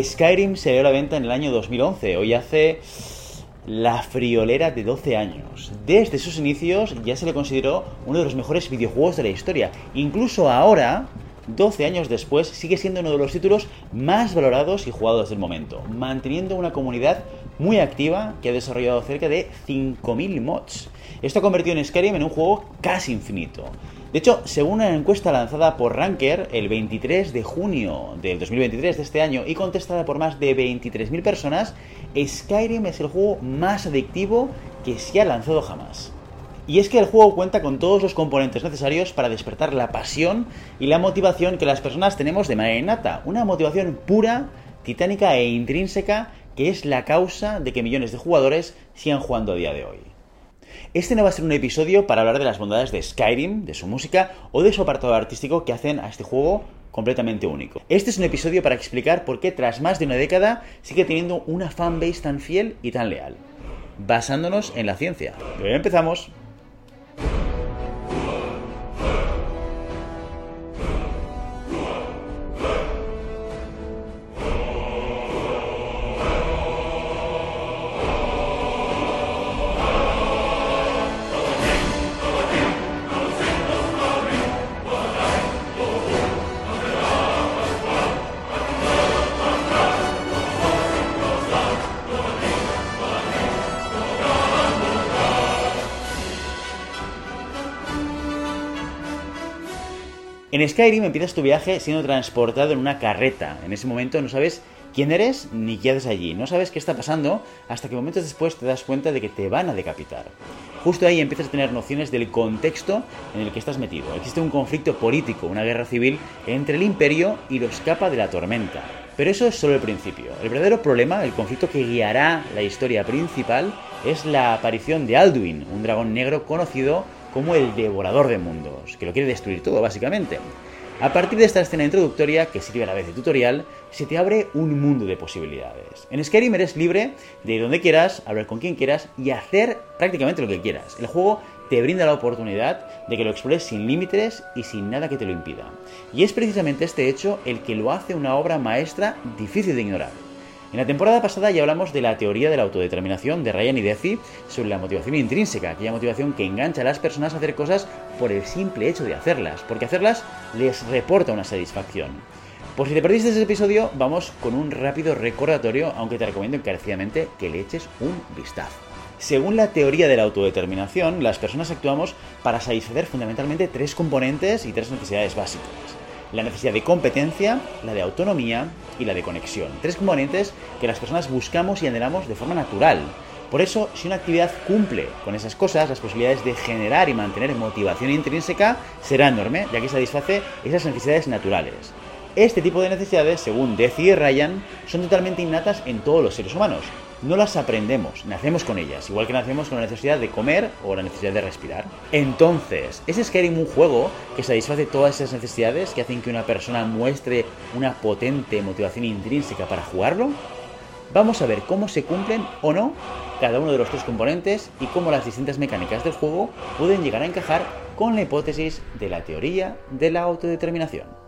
Skyrim se dio a la venta en el año 2011, hoy hace la friolera de 12 años. Desde sus inicios ya se le consideró uno de los mejores videojuegos de la historia. Incluso ahora, 12 años después, sigue siendo uno de los títulos más valorados y jugados del momento, manteniendo una comunidad muy activa que ha desarrollado cerca de 5.000 mods. Esto ha convertido en Skyrim en un juego casi infinito. De hecho, según una encuesta lanzada por Ranker el 23 de junio del 2023 de este año y contestada por más de 23.000 personas, Skyrim es el juego más adictivo que se ha lanzado jamás. Y es que el juego cuenta con todos los componentes necesarios para despertar la pasión y la motivación que las personas tenemos de manera innata. Una motivación pura, titánica e intrínseca que es la causa de que millones de jugadores sigan jugando a día de hoy. Este no va a ser un episodio para hablar de las bondades de Skyrim, de su música o de su apartado artístico que hacen a este juego completamente único. Este es un episodio para explicar por qué tras más de una década sigue teniendo una fanbase tan fiel y tan leal, basándonos en la ciencia. Pero empezamos. En Skyrim empiezas tu viaje siendo transportado en una carreta. En ese momento no sabes quién eres ni qué haces allí. No sabes qué está pasando hasta que momentos después te das cuenta de que te van a decapitar. Justo ahí empiezas a tener nociones del contexto en el que estás metido. Existe un conflicto político, una guerra civil entre el imperio y los capa de la tormenta. Pero eso es solo el principio. El verdadero problema, el conflicto que guiará la historia principal, es la aparición de Alduin, un dragón negro conocido como el devorador de mundos, que lo quiere destruir todo básicamente. A partir de esta escena introductoria, que sirve a la vez de tutorial, se te abre un mundo de posibilidades. En Skyrim eres libre de ir donde quieras, hablar con quien quieras y hacer prácticamente lo que quieras. El juego te brinda la oportunidad de que lo explores sin límites y sin nada que te lo impida. Y es precisamente este hecho el que lo hace una obra maestra difícil de ignorar. En la temporada pasada ya hablamos de la teoría de la autodeterminación de Ryan y Deci sobre la motivación intrínseca, aquella motivación que engancha a las personas a hacer cosas por el simple hecho de hacerlas, porque hacerlas les reporta una satisfacción. Por si te perdiste ese episodio, vamos con un rápido recordatorio, aunque te recomiendo encarecidamente que le eches un vistazo. Según la teoría de la autodeterminación, las personas actuamos para satisfacer fundamentalmente tres componentes y tres necesidades básicas la necesidad de competencia, la de autonomía y la de conexión. Tres componentes que las personas buscamos y anhelamos de forma natural. Por eso, si una actividad cumple con esas cosas, las posibilidades de generar y mantener motivación intrínseca será enorme, ya que satisface esas necesidades naturales. Este tipo de necesidades, según Deci y Ryan, son totalmente innatas en todos los seres humanos no las aprendemos, nacemos con ellas, igual que nacemos con la necesidad de comer o la necesidad de respirar. Entonces, ¿es Skyrim un juego que satisface todas esas necesidades que hacen que una persona muestre una potente motivación intrínseca para jugarlo? Vamos a ver cómo se cumplen o no cada uno de los tres componentes y cómo las distintas mecánicas del juego pueden llegar a encajar con la hipótesis de la teoría de la autodeterminación.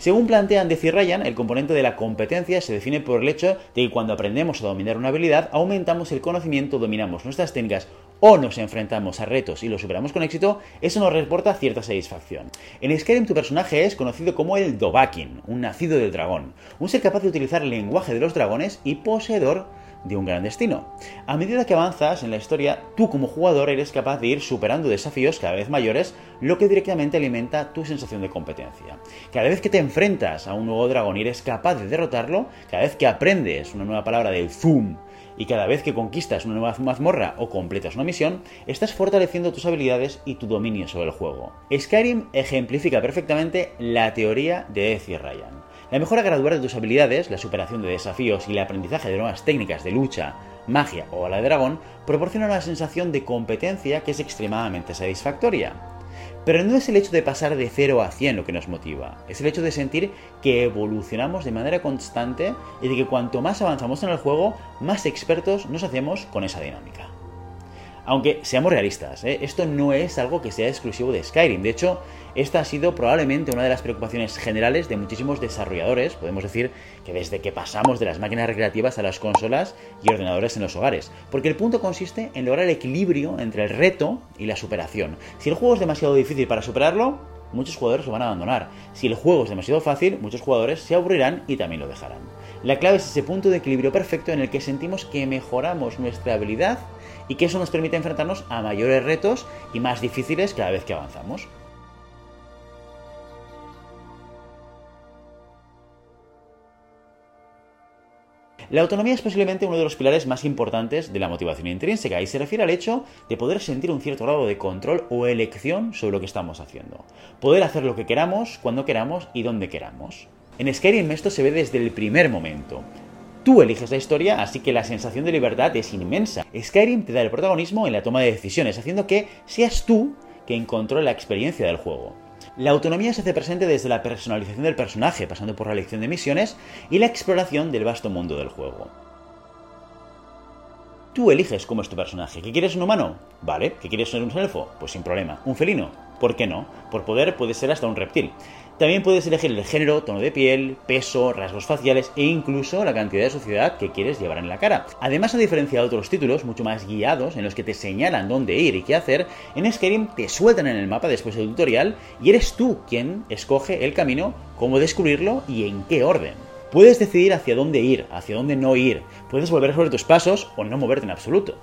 Según plantean Deci Ryan, el componente de la competencia se define por el hecho de que cuando aprendemos a dominar una habilidad, aumentamos el conocimiento, dominamos nuestras técnicas o nos enfrentamos a retos y los superamos con éxito, eso nos reporta cierta satisfacción. En Skyrim tu personaje es conocido como el Dovahkiin, un nacido del dragón, un ser capaz de utilizar el lenguaje de los dragones y poseedor de un gran destino. A medida que avanzas en la historia, tú como jugador eres capaz de ir superando desafíos cada vez mayores, lo que directamente alimenta tu sensación de competencia. Cada vez que te enfrentas a un nuevo dragón y eres capaz de derrotarlo, cada vez que aprendes una nueva palabra del Zoom, y cada vez que conquistas una nueva mazmorra o completas una misión, estás fortaleciendo tus habilidades y tu dominio sobre el juego. Skyrim ejemplifica perfectamente la teoría de Ezio Ryan. La mejora gradual de tus habilidades, la superación de desafíos y el aprendizaje de nuevas técnicas de lucha, magia o a la de dragón proporciona una sensación de competencia que es extremadamente satisfactoria. Pero no es el hecho de pasar de 0 a 100 lo que nos motiva, es el hecho de sentir que evolucionamos de manera constante y de que cuanto más avanzamos en el juego, más expertos nos hacemos con esa dinámica. Aunque seamos realistas, ¿eh? esto no es algo que sea exclusivo de Skyrim. De hecho, esta ha sido probablemente una de las preocupaciones generales de muchísimos desarrolladores. Podemos decir que desde que pasamos de las máquinas recreativas a las consolas y ordenadores en los hogares. Porque el punto consiste en lograr el equilibrio entre el reto y la superación. Si el juego es demasiado difícil para superarlo, muchos jugadores lo van a abandonar. Si el juego es demasiado fácil, muchos jugadores se aburrirán y también lo dejarán. La clave es ese punto de equilibrio perfecto en el que sentimos que mejoramos nuestra habilidad y que eso nos permite enfrentarnos a mayores retos y más difíciles cada vez que avanzamos. La autonomía es posiblemente uno de los pilares más importantes de la motivación intrínseca y se refiere al hecho de poder sentir un cierto grado de control o elección sobre lo que estamos haciendo. Poder hacer lo que queramos, cuando queramos y donde queramos. En Skyrim esto se ve desde el primer momento. Tú eliges la historia, así que la sensación de libertad es inmensa. Skyrim te da el protagonismo en la toma de decisiones, haciendo que seas tú quien controle la experiencia del juego. La autonomía se hace presente desde la personalización del personaje, pasando por la elección de misiones y la exploración del vasto mundo del juego. Tú eliges cómo es tu personaje. ¿Qué quieres un humano? Vale. ¿Qué quieres ser un elfo? Pues sin problema. ¿Un felino? ¿Por qué no? Por poder puede ser hasta un reptil. También puedes elegir el género, tono de piel, peso, rasgos faciales e incluso la cantidad de suciedad que quieres llevar en la cara. Además, a diferencia de otros títulos mucho más guiados en los que te señalan dónde ir y qué hacer, en Skyrim te sueltan en el mapa después del tutorial y eres tú quien escoge el camino, cómo descubrirlo y en qué orden. Puedes decidir hacia dónde ir, hacia dónde no ir, puedes volver sobre tus pasos o no moverte en absoluto.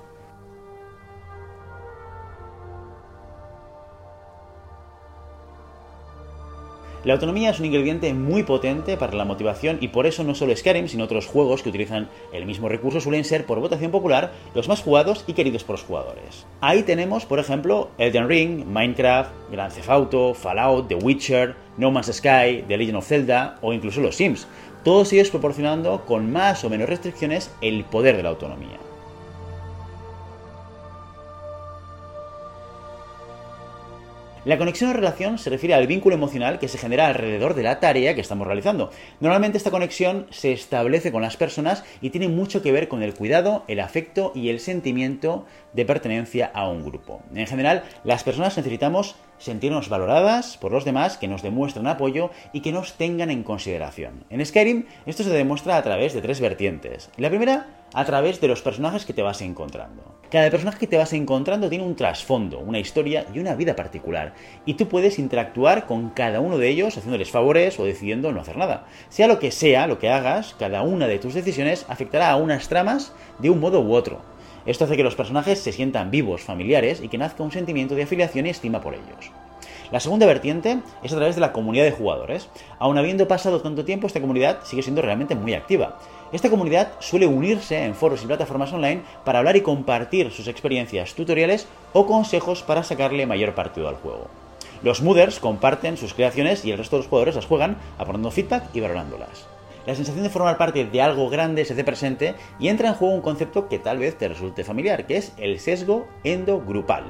La autonomía es un ingrediente muy potente para la motivación y por eso no solo Skyrim, sino otros juegos que utilizan el mismo recurso suelen ser por votación popular los más jugados y queridos por los jugadores. Ahí tenemos, por ejemplo, Elden Ring, Minecraft, Grand Theft Auto, Fallout, The Witcher, No Man's Sky, The Legend of Zelda o incluso los Sims, todos ellos proporcionando con más o menos restricciones el poder de la autonomía. La conexión o relación se refiere al vínculo emocional que se genera alrededor de la tarea que estamos realizando. Normalmente esta conexión se establece con las personas y tiene mucho que ver con el cuidado, el afecto y el sentimiento de pertenencia a un grupo. En general, las personas necesitamos sentirnos valoradas por los demás, que nos demuestren apoyo y que nos tengan en consideración. En Skyrim esto se demuestra a través de tres vertientes. La primera, a través de los personajes que te vas encontrando. Cada personaje que te vas encontrando tiene un trasfondo, una historia y una vida particular, y tú puedes interactuar con cada uno de ellos haciéndoles favores o decidiendo no hacer nada. Sea lo que sea lo que hagas, cada una de tus decisiones afectará a unas tramas de un modo u otro. Esto hace que los personajes se sientan vivos, familiares y que nazca un sentimiento de afiliación y estima por ellos. La segunda vertiente es a través de la comunidad de jugadores. Aun habiendo pasado tanto tiempo, esta comunidad sigue siendo realmente muy activa. Esta comunidad suele unirse en foros y plataformas online para hablar y compartir sus experiencias, tutoriales o consejos para sacarle mayor partido al juego. Los mooders comparten sus creaciones y el resto de los jugadores las juegan aportando feedback y valorándolas. La sensación de formar parte de algo grande se hace presente y entra en juego un concepto que tal vez te resulte familiar, que es el sesgo endogrupal.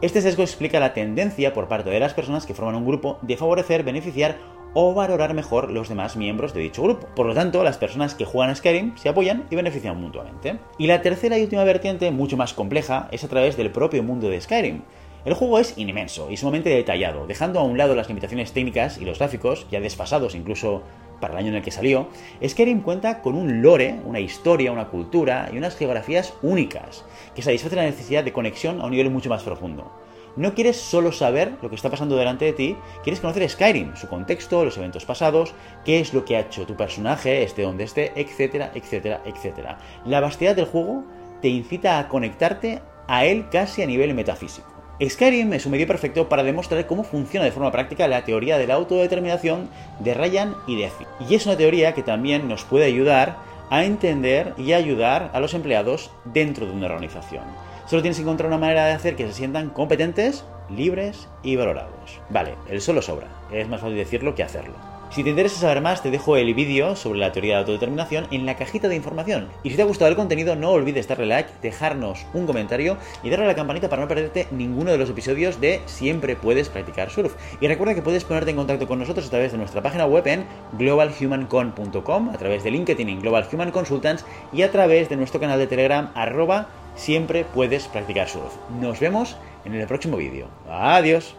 Este sesgo explica la tendencia por parte de las personas que forman un grupo de favorecer, beneficiar o valorar mejor los demás miembros de dicho grupo. Por lo tanto, las personas que juegan a Skyrim se apoyan y benefician mutuamente. Y la tercera y última vertiente, mucho más compleja, es a través del propio mundo de Skyrim. El juego es inmenso y sumamente detallado, dejando a un lado las limitaciones técnicas y los gráficos, ya desfasados incluso para el año en el que salió, Skyrim cuenta con un lore, una historia, una cultura y unas geografías únicas, que satisfacen la necesidad de conexión a un nivel mucho más profundo. No quieres solo saber lo que está pasando delante de ti, quieres conocer Skyrim, su contexto, los eventos pasados, qué es lo que ha hecho tu personaje, esté donde esté, etcétera, etcétera, etcétera. La vastedad del juego te incita a conectarte a él casi a nivel metafísico. Skyrim es un medio perfecto para demostrar cómo funciona de forma práctica la teoría de la autodeterminación de Ryan y de Y es una teoría que también nos puede ayudar a entender y ayudar a los empleados dentro de una organización. Solo tienes que encontrar una manera de hacer que se sientan competentes, libres y valorados. Vale, el solo sobra. Es más fácil decirlo que hacerlo. Si te interesa saber más, te dejo el vídeo sobre la teoría de autodeterminación en la cajita de información. Y si te ha gustado el contenido, no olvides darle like, dejarnos un comentario y darle a la campanita para no perderte ninguno de los episodios de Siempre puedes practicar surf. Y recuerda que puedes ponerte en contacto con nosotros a través de nuestra página web en globalhumancon.com, a través de LinkedIn en Global Human Consultants y a través de nuestro canal de Telegram arroba siempre puedes practicar surf. Nos vemos en el próximo vídeo. Adiós.